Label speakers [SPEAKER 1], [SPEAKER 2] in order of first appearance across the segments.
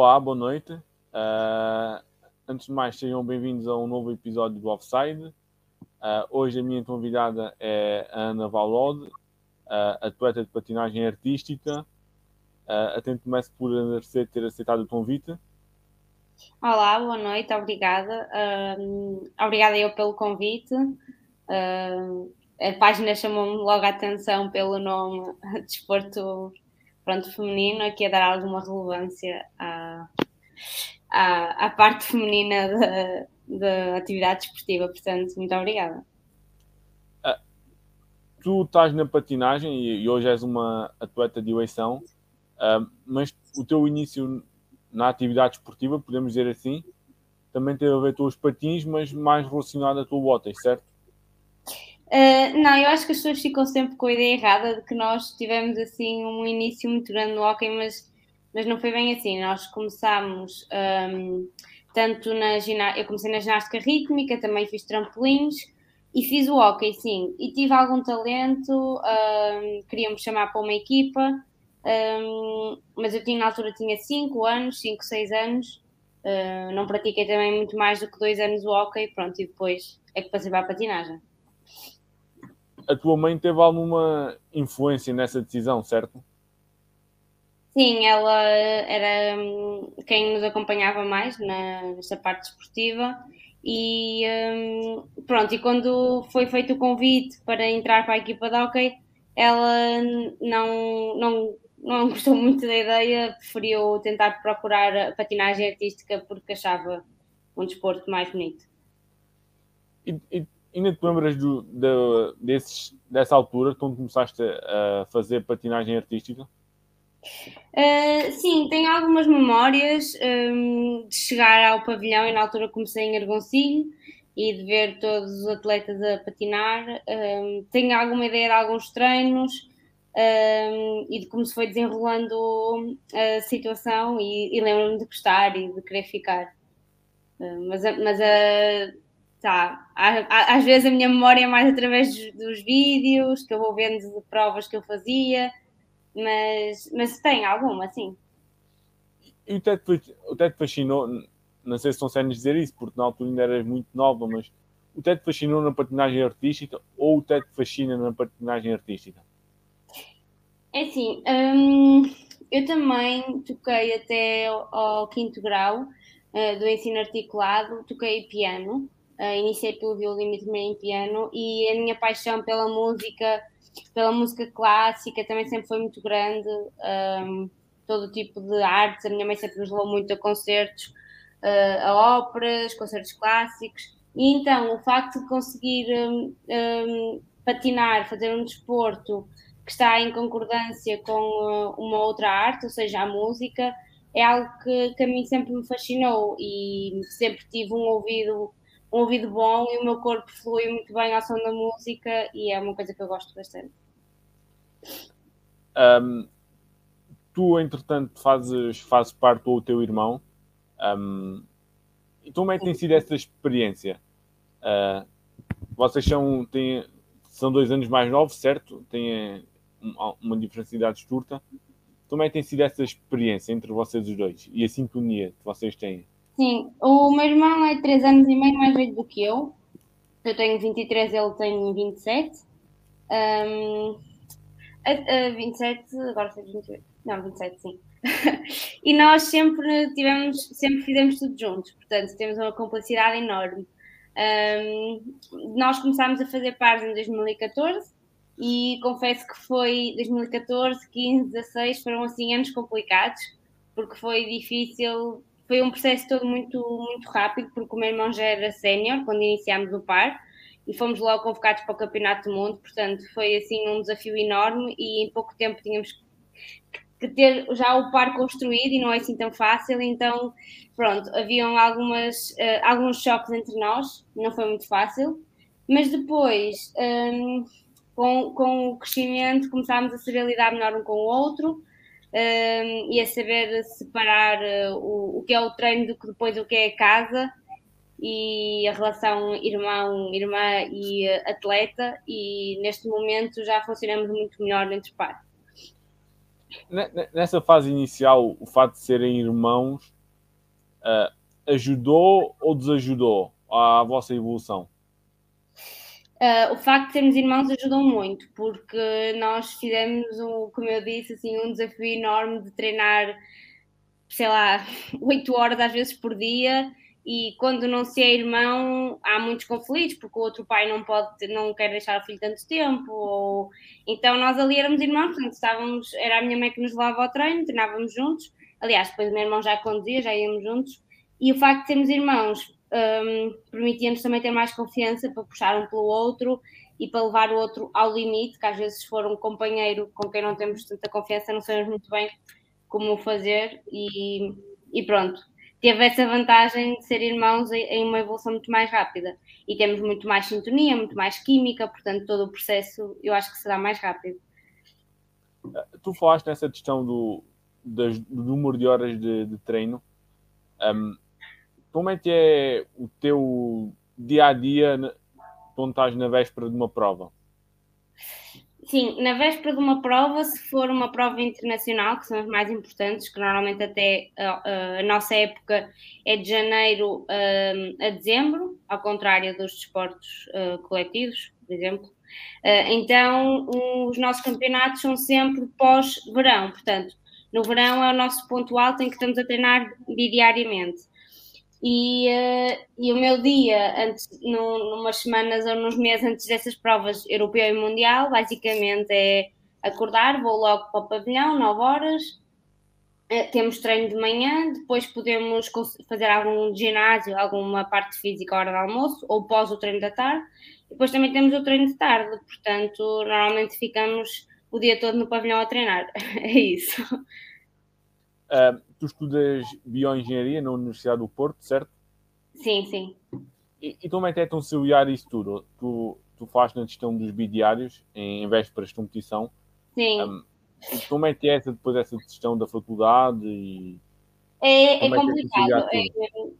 [SPEAKER 1] Olá, boa noite. Uh, antes de mais, sejam bem-vindos a um novo episódio do Offside. Uh, hoje a minha convidada é a Ana Valode, uh, atleta de patinagem artística. Uh, atento começo por agradecer ter aceitado o convite.
[SPEAKER 2] Olá, boa noite, obrigada. Obrigada eu pelo convite. A página chamou-me logo a atenção pelo nome Desporto pronto, Feminino, aqui a dar alguma relevância à, à, à parte feminina da, da atividade desportiva. Portanto, muito obrigada.
[SPEAKER 1] Uh, tu estás na patinagem e, e, hoje és uma atleta de eleição, uh, mas o teu início na atividade esportiva, podemos dizer assim, também teve a ver com os patins, mas mais relacionado a tua botas, certo?
[SPEAKER 2] Uh, não, eu acho que as pessoas ficam sempre com a ideia errada de que nós tivemos assim um início muito grande no hockey, mas, mas não foi bem assim. Nós começámos um, tanto na ginástica, eu comecei na ginástica rítmica, também fiz trampolins e fiz o hockey, sim. E tive algum talento, um, queria-me chamar para uma equipa, um, mas eu tinha, na altura tinha 5 anos, 5, 6 anos, uh, não pratiquei também muito mais do que 2 anos o hockey, pronto, e depois é que passei para a patinagem.
[SPEAKER 1] A tua mãe teve alguma influência nessa decisão, certo?
[SPEAKER 2] Sim, ela era hum, quem nos acompanhava mais nessa parte esportiva e um, pronto, e quando foi feito o convite para entrar para a equipa de hockey, ela não, não não gostou muito da ideia, preferiu tentar procurar a patinagem artística porque achava um desporto mais bonito.
[SPEAKER 1] E, e ainda te lembras do, de, desses, dessa altura, quando começaste a fazer patinagem artística?
[SPEAKER 2] Uh, sim, tenho algumas memórias um, de chegar ao pavilhão e na altura comecei em Argoncilho e de ver todos os atletas a patinar. Um, tenho alguma ideia de alguns treinos, um, e de como se foi desenrolando a situação e, e lembro-me de gostar e de querer ficar. Mas mas uh, tá, às vezes a minha memória é mais através dos, dos, vídeos que eu vou vendo de provas que eu fazia, mas, mas tem alguma, sim.
[SPEAKER 1] E o Ted, o Ted fascinou, não sei se são sérios dizer isso, porque na altura ainda eras muito nova, mas o Ted fascinou na patinagem artística ou o Ted fascina na patinagem artística?
[SPEAKER 2] É assim, hum, eu também toquei até ao, ao quinto grau uh, do ensino articulado, toquei piano, uh, iniciei pelo violino e terminei em piano e a minha paixão pela música, pela música clássica também sempre foi muito grande, um, todo tipo de artes, a minha mãe sempre nos levou muito a concertos, uh, a óperas, concertos clássicos, e então o facto de conseguir um, um, patinar, fazer um desporto que está em concordância com uh, uma outra arte, ou seja, a música, é algo que, que a mim sempre me fascinou e sempre tive um ouvido, um ouvido bom e o meu corpo flui muito bem ao som da música e é uma coisa que eu gosto bastante.
[SPEAKER 1] Um, tu, entretanto, fazes, fazes parte do teu irmão. Um, e como é que tem sido essa experiência? Uh, vocês são, têm, são dois anos mais novos, certo? Têm uma diferença de idades curta. Como é que tem sido essa experiência entre vocês os dois e a sintonia que vocês têm?
[SPEAKER 2] Sim, o meu irmão é 3 anos e meio mais velho do que eu. Eu tenho 23, ele tem 27. Um, a, a 27, agora sei 28. Não, 27, sim. e nós sempre tivemos, sempre fizemos tudo juntos, portanto temos uma complicidade enorme. Um, nós começámos a fazer pares em 2014 e confesso que foi 2014, 15, 16 foram assim anos complicados porque foi difícil, foi um processo todo muito, muito rápido porque o meu irmão já era sénior quando iniciámos o par e fomos logo convocados para o Campeonato do Mundo, portanto foi assim um desafio enorme e em pouco tempo tínhamos que ter já o par construído e não é assim tão fácil, então pronto, haviam algumas, uh, alguns choques entre nós, não foi muito fácil, mas depois um, com, com o crescimento começámos a saber lidar melhor um com o outro um, e a saber separar uh, o, o que é o treino do que depois o que é a casa e a relação irmão, irmã e uh, atleta e neste momento já funcionamos muito melhor entre par.
[SPEAKER 1] Nessa fase inicial, o fato de serem irmãos uh, ajudou ou desajudou a vossa evolução?
[SPEAKER 2] Uh, o facto de sermos irmãos ajudou muito, porque nós fizemos, um, como eu disse, assim, um desafio enorme de treinar, sei lá, oito horas às vezes por dia. E quando não se é irmão, há muitos conflitos, porque o outro pai não pode, não quer deixar o filho tanto tempo. Ou... Então nós ali éramos irmãos, portanto estávamos, era a minha mãe que nos levava ao treino, treinávamos juntos. Aliás, depois o meu irmão já conduzia, já íamos juntos. E o facto de sermos irmãos um, permitia-nos também ter mais confiança para puxar um pelo outro e para levar o outro ao limite, que às vezes for um companheiro com quem não temos tanta confiança, não sabemos muito bem como fazer e, e pronto. Teve essa vantagem de ser irmãos em uma evolução muito mais rápida e temos muito mais sintonia, muito mais química, portanto, todo o processo eu acho que será mais rápido.
[SPEAKER 1] Tu falaste nessa questão do, do número de horas de, de treino. Um, como é que é o teu dia a dia quando estás na véspera de uma prova?
[SPEAKER 2] Sim, na véspera de uma prova, se for uma prova internacional, que são as mais importantes, que normalmente até a, a nossa época é de janeiro a, a dezembro, ao contrário dos desportos uh, coletivos, por exemplo. Então, os nossos campeonatos são sempre pós-verão, portanto, no verão é o nosso ponto alto em que estamos a treinar diariamente. E, uh, e o meu dia, antes, num, numas semanas ou nos meses antes dessas provas europeu e mundial, basicamente é acordar, vou logo para o pavilhão, 9 horas, uh, temos treino de manhã, depois podemos fazer algum ginásio, alguma parte física à hora do almoço, ou pós o treino da tarde, depois também temos o treino de tarde, portanto, normalmente ficamos o dia todo no pavilhão a treinar, é isso.
[SPEAKER 1] Uh, tu estudas bioengenharia na Universidade do Porto, certo?
[SPEAKER 2] Sim, sim.
[SPEAKER 1] E, e como é que é conciliar isso tudo? Tu, tu fazes na gestão dos bidiários em vésperas de competição.
[SPEAKER 2] Sim. Um,
[SPEAKER 1] como é que é essa, depois essa gestão da faculdade e
[SPEAKER 2] é, é, é complicado. É,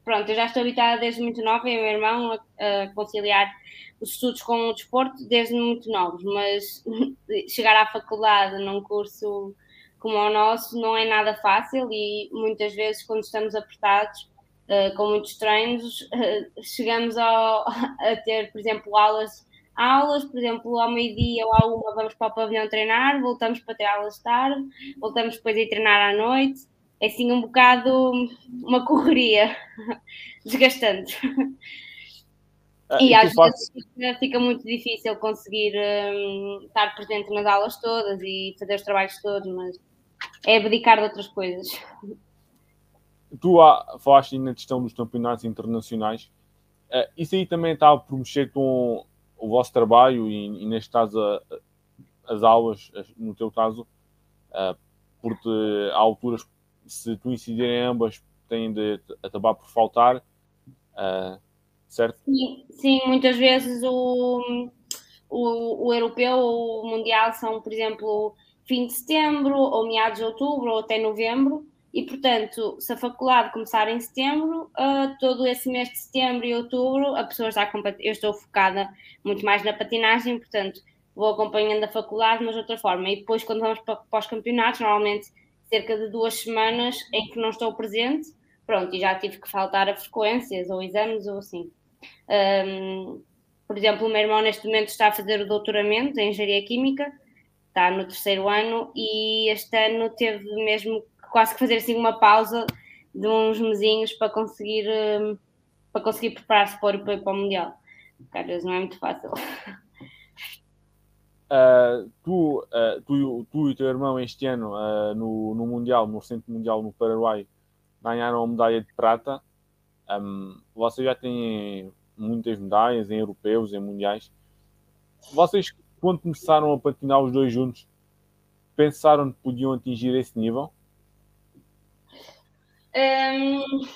[SPEAKER 2] pronto, eu já estou habitada desde muito nova e o meu irmão a, a, conciliar os estudos com o desporto desde muito novos, mas chegar à faculdade num curso como o nosso não é nada fácil e muitas vezes quando estamos apertados uh, com muitos treinos uh, chegamos ao, a ter, por exemplo, aulas aulas, por exemplo, ao meio-dia ou à uma vamos para o pavilhão treinar, voltamos para ter aulas de tarde, voltamos depois a ir treinar à noite. É assim um bocado uma correria desgastante. Ah, e, e às vezes fica, fica, muito difícil conseguir um, estar presente nas aulas todas e fazer os trabalhos todos, mas é abdicar de outras coisas.
[SPEAKER 1] Tu há, falaste na questão dos campeonatos internacionais. Uh, isso aí também está por mexer com o vosso trabalho e, e neste caso, a, as aulas, no teu caso, uh, porque há alturas, se coincidirem ambas, têm de acabar por faltar, uh, certo?
[SPEAKER 2] Sim, sim, muitas vezes o, o, o europeu ou o mundial são, por exemplo, fim de setembro, ou meados de outubro, ou até novembro, e portanto, se a faculdade começar em setembro, uh, todo esse mês de setembro e outubro, a pessoa está eu estou focada muito mais na patinagem, portanto, vou acompanhando a faculdade, mas de outra forma. E depois, quando vamos para, para os campeonatos, normalmente cerca de duas semanas em que não estou presente, pronto, e já tive que faltar a frequências ou exames ou assim. Um, por exemplo, o meu irmão neste momento está a fazer o doutoramento em Engenharia Química, está no terceiro ano e este ano teve mesmo quase que fazer assim uma pausa de uns mesinhos para conseguir para conseguir preparar-se para, para, o Mundial. Vezes não é muito fácil.
[SPEAKER 1] Uh, tu, uh, tu, tu e o teu irmão este ano uh, no, no Mundial, no Centro Mundial no Paraguai, ganharam a medalha de prata. Um, vocês já têm muitas medalhas em europeus, em mundiais. Vocês quando começaram a patinar os dois juntos, pensaram que podiam atingir esse nível?
[SPEAKER 2] Um,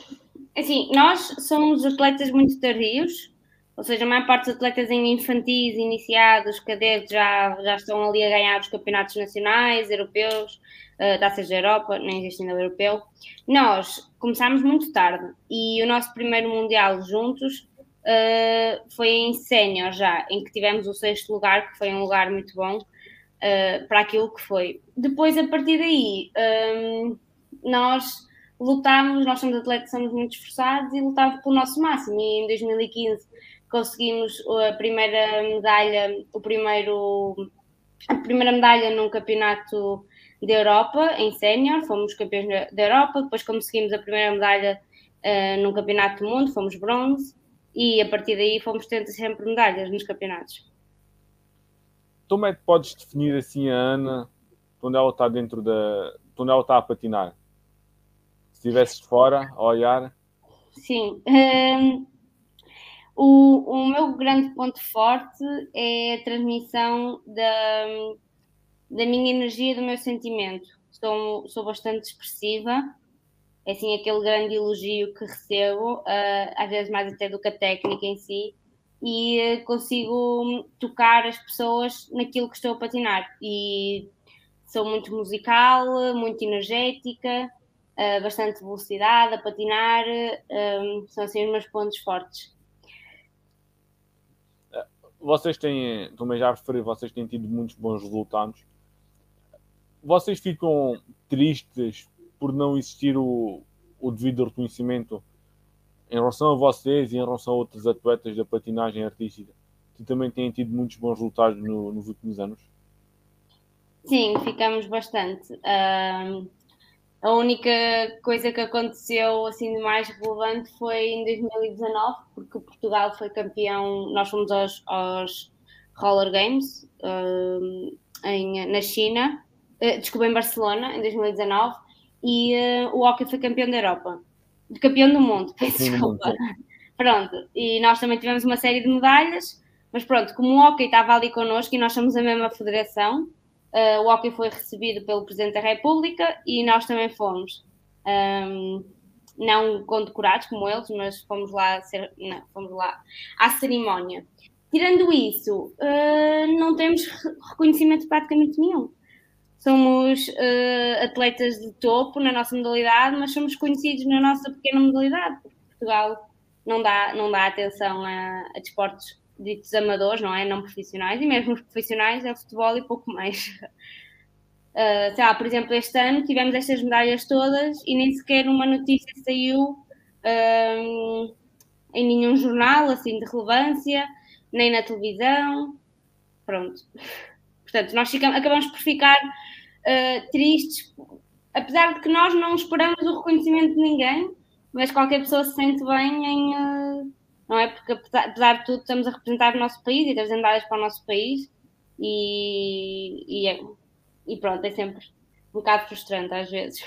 [SPEAKER 2] assim, nós somos atletas muito tardios, ou seja, a maior parte dos atletas em infantis, iniciados, cadetes, já, já estão ali a ganhar os campeonatos nacionais, europeus, uh, da Europa, nem existe ainda europeu. Nós começámos muito tarde e o nosso primeiro Mundial juntos uh, foi em sénior já, em que tivemos o sexto lugar, que foi um lugar muito bom. uh, para aquilo que foi. Depois, a partir daí, um, nós lutámos, nós somos atletas, somos muito esforçados e lutámos pelo nosso máximo. E em 2015 conseguimos a primeira medalha, o primeiro, a primeira medalha num campeonato da Europa em sénior, fomos campeões da Europa, depois conseguimos a primeira medalha uh, num campeonato do mundo, fomos bronze, e a partir daí fomos tendo sempre medalhas nos campeonatos.
[SPEAKER 1] Como é que podes definir assim a Ana quando ela está dentro da. quando ela está a patinar? Se estivesses fora a olhar?
[SPEAKER 2] Sim. Um, o, o meu grande ponto forte é a transmissão da, da minha energia e do meu sentimento. Sou, sou bastante expressiva, é assim aquele grande elogio que recebo, uh, às vezes mais até do que a técnica em si, e uh, consigo tocar as pessoas naquilo que estou a patinar. E sou muito musical, muito energética, uh, bastante velocidade a patinar, são assim os meus pontos fortes.
[SPEAKER 1] Vocês têm, também já referi, vocês têm tido muitos bons resultados. Vocês ficam tristes por não existir o, o devido reconhecimento em relação a vocês e em relação a outros atletas da patinagem artística que também têm tido muitos bons resultados no, nos últimos anos?
[SPEAKER 2] Sim, ficamos bastante. A única coisa que aconteceu assim de mais relevante foi em 2019, porque Portugal foi campeão, nós fomos aos, aos Roller Games em, na China, uh, desculpa, em Barcelona, em 2019, e uh, o hockey foi campeão da Europa, campeão do mundo, peço desculpa. Pronto, e nós também tivemos uma série de medalhas, mas pronto, como o hockey estava ali connosco e nós somos a mesma federação, uh, o hockey foi recebido pelo Presidente da República e nós também fomos. Um, não condecorados como eles, mas fomos lá, ser, não, fomos lá à cerimónia. Tirando isso, uh, não temos reconhecimento praticamente nenhum somos uh, atletas de topo na nossa modalidade, mas somos conhecidos na nossa pequena modalidade, porque Portugal não dá, não dá atenção a, a desportos ditos amadores, não é? Não profissionais, e mesmo os profissionais é futebol e pouco mais. Uh, sei lá, por exemplo, este ano tivemos estas medalhas todas e nem sequer uma notícia saiu uh, em nenhum jornal assim de relevância, nem na televisão. Pronto. Portanto, nós ficamos, acabamos por ficar uh, tristes, apesar de que nós não esperamos o reconhecimento de ninguém, mas qualquer pessoa se sente bem em. Uh, não é? Porque apesar, apesar, de tudo, estamos a representar o nosso país e temos medalhas para o nosso país e, e, é, e pronto, é sempre um bocado frustrante às vezes.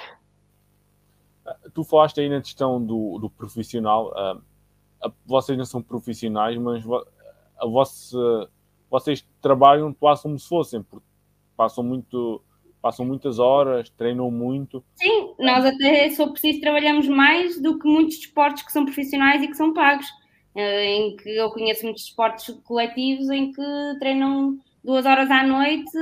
[SPEAKER 1] Tu falaste aí na questão do, do profissional. Uh, vocês não são profissionais, mas a vossa, vocês trabalham quase como se fossem, porque passam muito passam muitas horas, treinam muito.
[SPEAKER 2] Sim, nós até, se for preciso, trabalhamos mais do que muitos esportes que são profissionais e que são pagos. Eh, em que eu conheço muitos esportes coletivos em que treinam duas horas à noite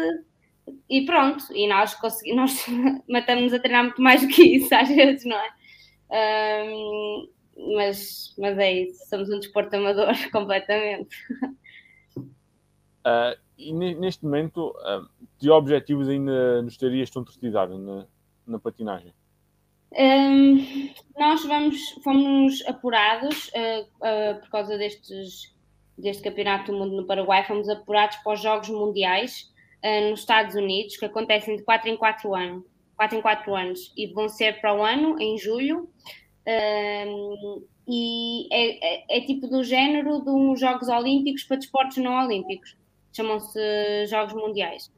[SPEAKER 2] e pronto. E nós, nós matamos-nos a treinar muito mais do que isso, às vezes, não é? Um, mas, mas é isso, somos um desporto amador completamente.
[SPEAKER 1] Uh, neste momento, de objetivos ainda nos terias concretizado na, na patinagem?
[SPEAKER 2] Um, nós vamos, fomos apurados uh, uh, por causa destes, deste Campeonato do Mundo no Paraguai, fomos apurados para os Jogos Mundiais uh, nos Estados Unidos, que acontecem de 4 em 4 anos, 4 em 4 anos e vão ser para o ano, em julho. Um, e é, é, é, tipo do género uns Jogos Olímpicos para desportos não olímpicos, chamam-se Jogos Mundiais.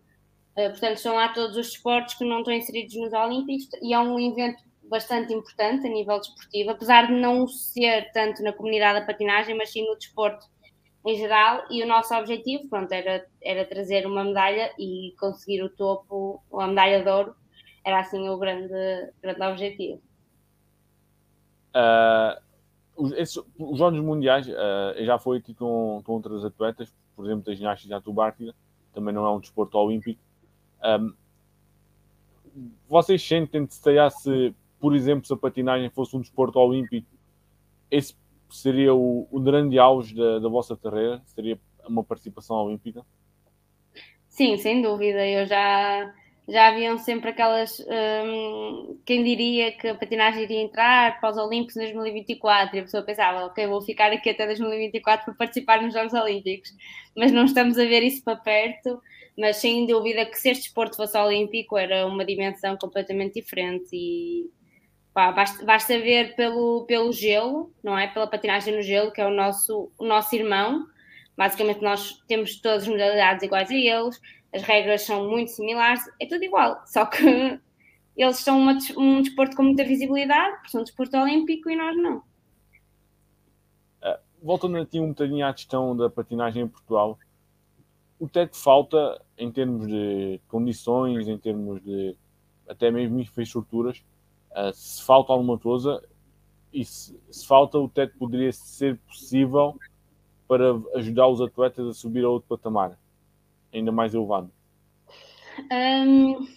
[SPEAKER 2] Uh, portanto, são lá todos os esportes que não estão inseridos nos Olímpicos e é um evento bastante importante a nível desportivo, apesar de não ser tanto na comunidade da patinagem, mas sim no desporto em geral. E o nosso objetivo, pronto, era, era trazer uma medalha e conseguir o topo, a medalha de ouro, era assim o grande, grande objetivo.
[SPEAKER 1] Uh, os, esses, os Jogos Mundiais, uh, já foi aqui com, com atletas, por exemplo, da ginástica atubártica, também não é um desporto olímpico, um, vocês sentem se se, por exemplo, se a patinagem fosse um desporto olímpico, esse seria o, o grande auge da, da vossa carreira? Seria uma participação olímpica?
[SPEAKER 2] Sim, sem dúvida. Eu já, já haviam sempre aquelas. Hum, quem diria que a patinagem iria entrar para os Olímpicos em 2024? E a pessoa pensava, ok, vou ficar aqui até 2024 para participar nos Jogos Olímpicos. Mas não estamos a ver isso para perto. Mas sem dúvida que se este desporto fosse olímpico era uma dimensão completamente diferente. E pá, basta, basta ver pelo, pelo gelo, não é? Pela patinagem no gelo, que é o nosso, o nosso irmão. Basicamente, nós temos todas as modalidades iguais a eles as regras são muito similares, é tudo igual, só que eles são uma, um desporto com muita visibilidade, são um desporto olímpico e nós não.
[SPEAKER 1] Uh, voltando aqui um bocadinho à questão da patinagem em Portugal, o que é que falta em termos de condições, em termos de até mesmo infraestruturas, uh, se falta alguma coisa e se, se falta o teto poderia ser possível para ajudar os atletas a subir a outro patamar ainda mais elevado?
[SPEAKER 2] Um,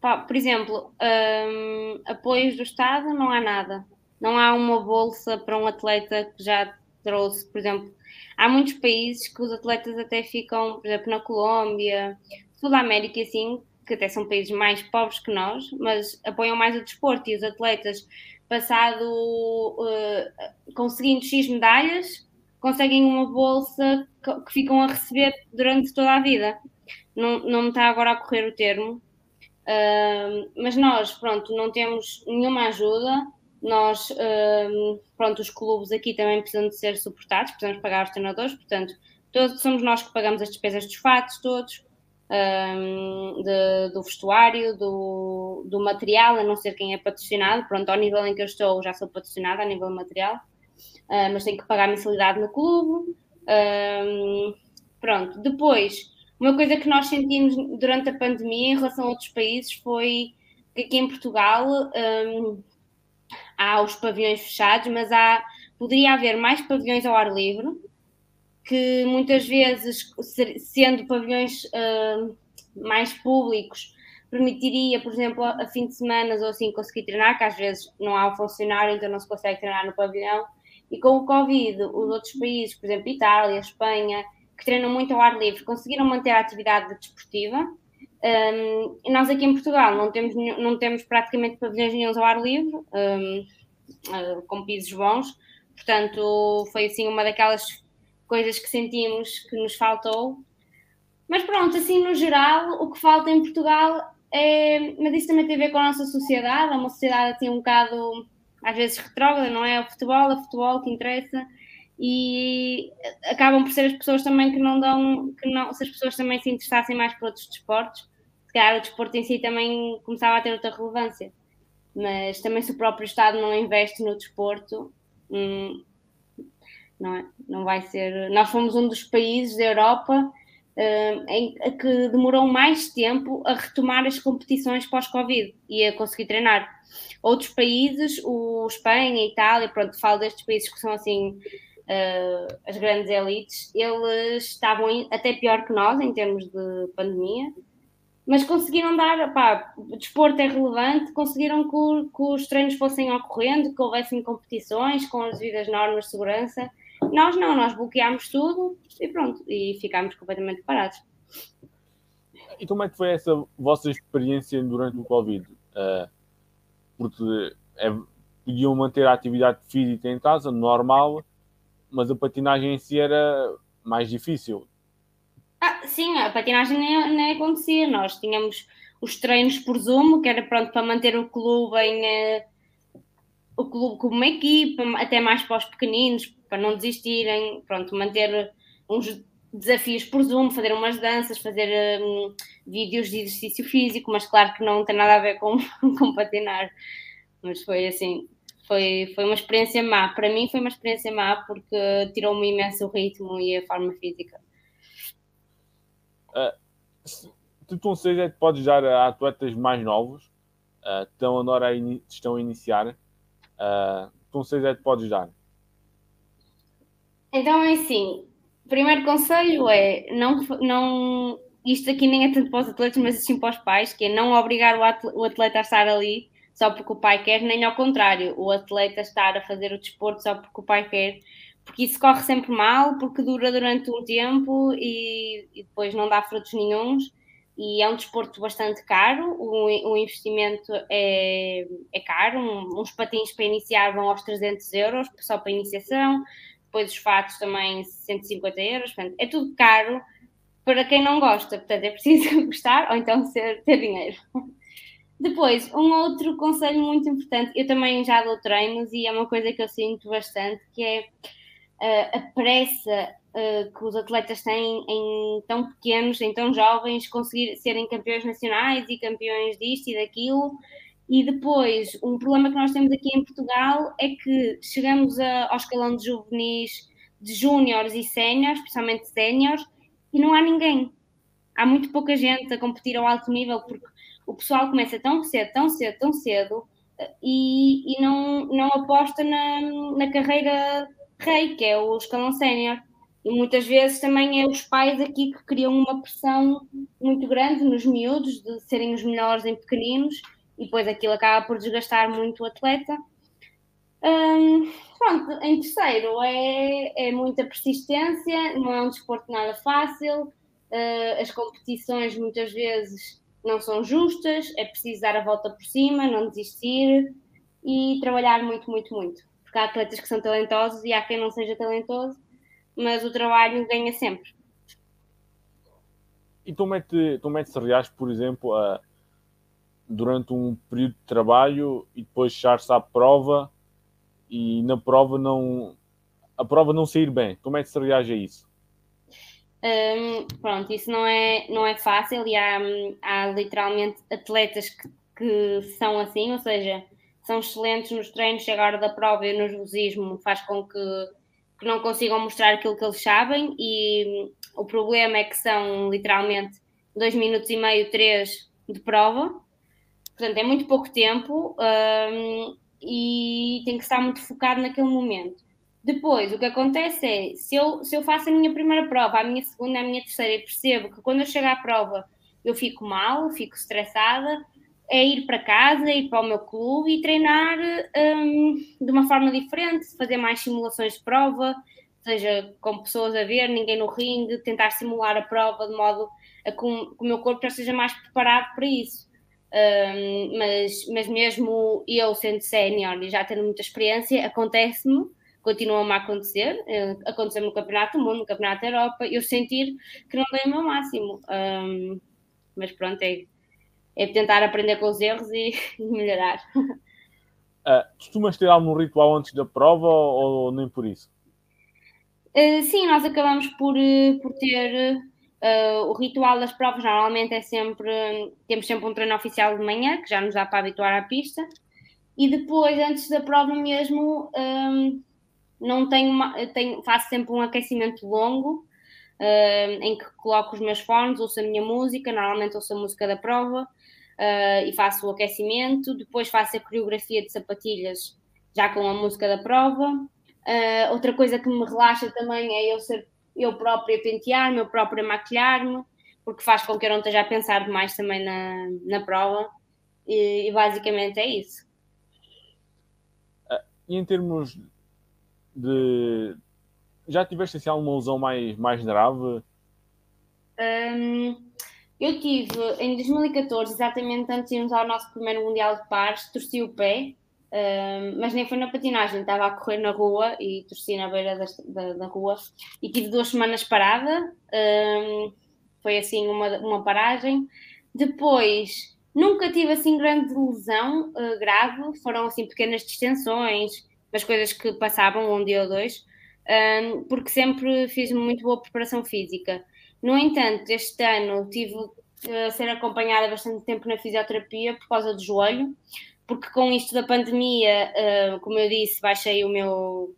[SPEAKER 2] pá, por exemplo, um, apoios do Estado não há nada. Não há uma bolsa para um atleta que já trouxe, por exemplo, há muitos países que os atletas até ficam, por exemplo, na Colômbia, Sul América e assim, que até são países mais pobres que nós, mas apoiam mais o desporto e os atletas, passado uh, conseguindo X medalhas, conseguem uma bolsa que ficam a receber durante toda a vida. Não, não me está agora a correr o termo, uh, mas nós, pronto, não temos nenhuma ajuda. Nós, uh, pronto, os clubes aqui também precisam de ser suportados, precisamos pagar os treinadores, portanto, todos, somos nós que pagamos as despesas dos fatos todos, um, de, do vestuário, do, do material, a não ser quem é patrocinado. Pronto, ao nível em que eu estou, já sou patrocinada a nível material uh, mas tenho que pagar mensalidade no clube. Um, pronto, depois, uma coisa que nós sentimos durante a pandemia em relação a outros países foi que aqui em Portugal um, há os pavilhões fechados, mas há, poderia haver mais pavilhões ao ar livre, que muitas vezes, sendo pavilhões uh, mais públicos, permitiria, por exemplo, a fim de semana ou assim conseguir treinar, que às vezes não há o funcionário, então não se consegue treinar no pavilhão. E com o Covid, os outros países, por exemplo, Itália, Espanha, que treinam muito ao ar livre, conseguiram manter a atividade desportiva. Um, nós aqui em Portugal não temos, não temos praticamente pavilhões nenhum ao ar livre, um, uh, ah, com pisos bons. Portanto, foi assim uma daquelas coisas que sentimos que nos faltou. Mas pronto, assim no geral, o que falta em Portugal é. Mas isso também tem a ver com a nossa sociedade, é uma sociedade assim um bocado às vezes retrógrada, não é? O futebol, é o futebol que interessa e acabam por ser as pessoas também que não dão, que não, se as pessoas também se interessassem mais por outros desportos, se calhar o desporto em si também começava a ter outra relevância. Mas também se o próprio Estado não investe no desporto, hum, não é? Não vai ser. Nós fomos um dos países da Europa em que demorou mais tempo a retomar as competições pós-Covid e a conseguir treinar Outros países, o Espanha, a Itália, pronto, falo destes países que são assim uh, as grandes elites, eles estavam até pior que nós em termos de pandemia, mas conseguiram dar, pá, o desporto é relevante, conseguiram que, que, os treinos fossem ocorrendo, que houvessem competições com as devidas normas de segurança. Nós não, nós bloqueámos tudo e pronto, e ficámos completamente parados.
[SPEAKER 1] E como é que foi essa vossa experiência durante o Covid? Uh, porque é, podiam manter a atividade física em casa, normal, mas a patinagem em si era mais difícil.
[SPEAKER 2] Ah, sim, a patinagem nem, nem acontecia. Nós tínhamos os treinos por Zoom, que era pronto para manter o clube em uh, o clube como uma equipa, até mais para os pequeninos, para não desistirem, pronto, manter uns desafios por Zoom, fazer umas danças, fazer um, vídeos de exercício físico, mas claro que não tem nada a ver com, com patinar. Mas foi assim, foi, foi uma experiência má. Para mim foi uma experiência má porque tirou-me imenso o ritmo e a forma física.
[SPEAKER 1] Uh, tu conselhos é que podes dar a atletas mais novos uh, estão agora a estão a iniciar? Uh, que conselhos é que podes dar?
[SPEAKER 2] Então é assim, primeiro conselho é não, não isto aqui nem é tanto para os atletas, mas assim para os pais, que é não obrigar o atleta, o atleta a estar ali só porque o pai quer, nem ao contrário, o atleta estar a fazer o desporto só porque o pai quer, porque isso corre sempre mal, porque dura durante um tempo e, e depois não dá frutos nenhums. E é um desporto bastante caro, o, o investimento é, é caro. Um, uns patins para iniciar vão aos 300 euros, só para iniciação, depois os fatos também 150 euros. Portanto, é tudo caro para quem não gosta. Portanto, é preciso gostar ou então ser, ter dinheiro. Depois, um outro conselho muito importante, eu também já dou treinos e é uma coisa que eu sinto bastante, que é uh, a pressa uh, que os atletas têm em tão pequenos, em tão jovens, conseguir serem campeões nacionais e campeões disto e daquilo. E depois, um problema que nós temos aqui em Portugal é que chegamos a, ao escalão de juvenis, de júniores e séniores, especialmente séniores, e não há ninguém. Há muito pouca gente a competir ao alto nível, porque o pessoal começa tão cedo, tão cedo, tão cedo, e, e não, não aposta na, na carreira rei, que é o escalão sénior. E muitas vezes também é os pais aqui que criam uma pressão muito grande nos miúdos de serem os melhores em pequeninos e depois aquilo acaba por desgastar muito o atleta. Hum, pronto, em terceiro é, é muita persistência, não é um desporto nada fácil, uh, as competições muitas vezes não são justas, é preciso dar a volta por cima, não desistir e trabalhar muito, muito, muito. Porque há atletas que são talentosos e há quem não seja talentoso, mas o trabalho ganha sempre.
[SPEAKER 1] E tu, mete, tu metes reais, por exemplo, a, durante um período de trabalho e depois chegar-se à prova e na prova não a prova não sair bem. Como é que se reage a isso?
[SPEAKER 2] Um, pronto, isso não é, não é fácil e há, há literalmente atletas que, que são assim, ou seja, são excelentes nos treinos, chega a hora da prova e o nervosismo faz com que, que não consigam mostrar aquilo que eles sabem e o problema é que são literalmente dois minutos e meio, três de prova, portanto é muito pouco tempo um, e tem que estar muito focado naquele momento. Depois, o que acontece é, se eu, se eu faço a minha primeira prova, a minha segunda, a minha terceira, e percebo que quando eu chego à prova eu fico mal, fico estressada, é ir para casa, ir para o meu clube e treinar um, de uma forma diferente, fazer mais simulações de prova, seja com pessoas a ver, ninguém no ringue, tentar simular a prova de modo a que o, meu corpo já esteja mais preparado para isso. Um, mas, mas mesmo eu sendo sénior e já tendo muita experiência, acontece-me, continua-me a acontecer, eh, aconteceu no Campeonato do Mundo, no Campeonato da Europa, eu sentir que não dei o meu máximo. Um, mas pronto, é, é tentar aprender com os erros e, e melhorar.
[SPEAKER 1] Uh, costumas ter algum ritual antes da prova ou, ou nem por isso?
[SPEAKER 2] Uh, sim, nós acabamos por, por ter Uh, o ritual das provas normalmente é sempre, temos sempre um treino oficial de manhã, que já nos dá para habituar à pista, e depois, antes da prova mesmo, um, não tenho, uma, tenho, faço sempre um aquecimento longo, uh, em que coloco os meus fones, ouço a minha música, normalmente ouço a música da prova, uh, e faço o aquecimento, depois faço a coreografia de sapatilhas, já com a música da prova. Uh, outra coisa que me relaxa também é eu ser eu própria pentear-me, eu própria maquilhar-me, porque faz com que eu não esteja a pensar demais também na, na prova. E, e basicamente é isso.
[SPEAKER 1] E em termos de. Já tiveste assim, alguma lesão mais, mais grave?
[SPEAKER 2] Um, eu tive em 2014, exatamente antes de irmos ao nosso primeiro Mundial de Pares, torci o pé mas nem foi na patinagem, estava a correr na rua e torci na beira da, da, da rua e tive duas semanas parada. Um, foi assim uma, uma paragem. Depois, nunca tive assim grande lesão uh, grave, foram assim pequenas distensões, mas coisas que passavam um dia ou dois, um, porque sempre fiz muito boa preparação física. No entanto, este ano tive a ser acompanhada bastante tempo na fisioterapia por causa do joelho, porque com isto da pandemia, uh, como eu disse, baixei o meu.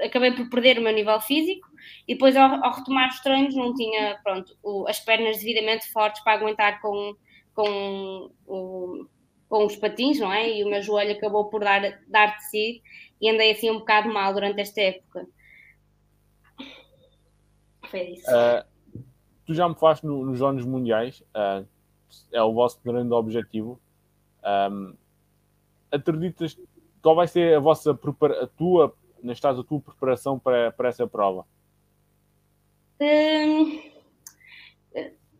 [SPEAKER 2] Acabei por perder o meu nível físico e depois, ao, ao retomar os treinos, não tinha pronto, o, as pernas devidamente fortes para aguentar com, com, o, com os patins, não é? E o meu joelho acabou por dar, dar de si e andei assim um bocado mal durante esta época. Foi isso. Uh,
[SPEAKER 1] tu já me falaste no, nos Jogos Mundiais, uh, é o vosso grande objetivo. Um, acreditas qual vai ser a vossa a tua neste caso, a tua preparação para, para essa prova?
[SPEAKER 2] Hum,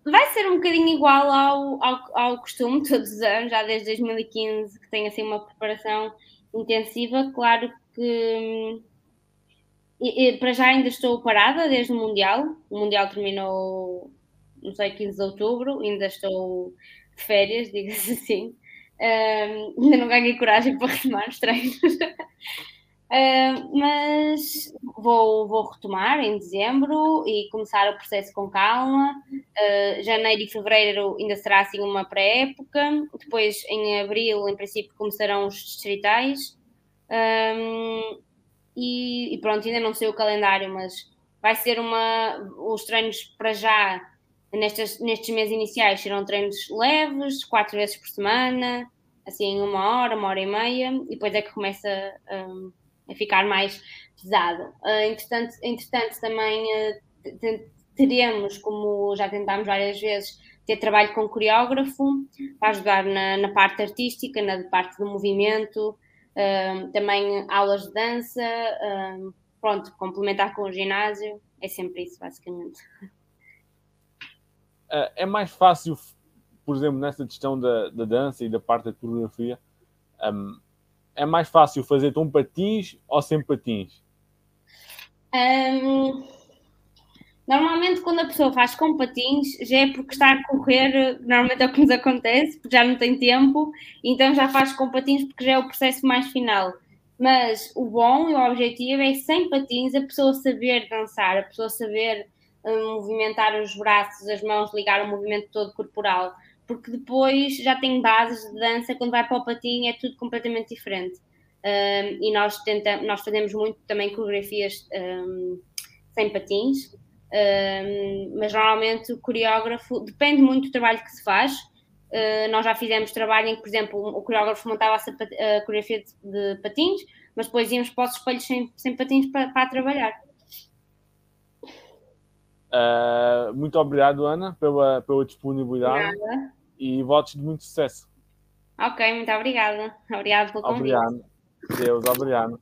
[SPEAKER 2] vai ser um bocadinho igual ao, ao, ao costume, todos os anos, já desde 2015 que tenho assim uma preparação intensiva. Claro que hum, e, e, para já ainda estou parada desde o Mundial. O Mundial terminou, não sei, 15 de outubro, ainda estou de férias, diga-se assim. Um, ainda não ganhei coragem para retomar os treinos. Uh, mas vou, vou retomar em dezembro e começar o processo com calma. Uh, janeiro e fevereiro ainda será assim uma pré-época. Depois, em abril, em princípio, começarão os distritais. Um, e, e, pronto, ainda não sei o calendário, mas vai ser uma. Os treinos para já, nestes, nestes meses iniciais, serão treinos leves, quatro vezes por semana, assim, uma hora, uma hora e meia, e depois é que começa. Um, a ficar mais pesado. Uh, entretanto, entretanto, também uh, teremos, como já tentámos várias vezes, ter trabalho com coreógrafo para ajudar na, na parte artística, na parte do movimento, uh, também aulas de dança, pronto, complementar com o ginásio, é sempre isso, basicamente.
[SPEAKER 1] É mais fácil, por exemplo, nessa questão da, da dança e da parte da coreografia, um, é mais fácil fazer com patins ou sem patins?
[SPEAKER 2] Um, normalmente, quando a pessoa faz com patins, já é porque está a correr, normalmente é o que nos acontece, porque já não tem tempo, então já faz com patins porque já é o processo mais final. Mas o bom e o objetivo é sem patins a pessoa saber dançar, a pessoa saber movimentar os braços, as mãos, ligar o movimento todo corporal porque depois já tem bases de dança, quando vai para o patinho é tudo completamente diferente. Um, e nós, tenta, nós fazemos muito também coreografias um, sem patins, um, mas normalmente o coreógrafo depende muito do trabalho que se faz. Uh, nós já fizemos trabalho em que, por exemplo, o coreógrafo montava a, coreografia de, de, patins, mas depois íamos para os espelhos sem, sem patins para, para trabalhar.
[SPEAKER 1] Uh, muito obrigado, Ana, pela, pela disponibilidade. Obrigada e votos de muito sucesso.
[SPEAKER 2] Ok, muito obrigada. Obrigado pelo convite.
[SPEAKER 1] Obrigado. Deus, obrigado.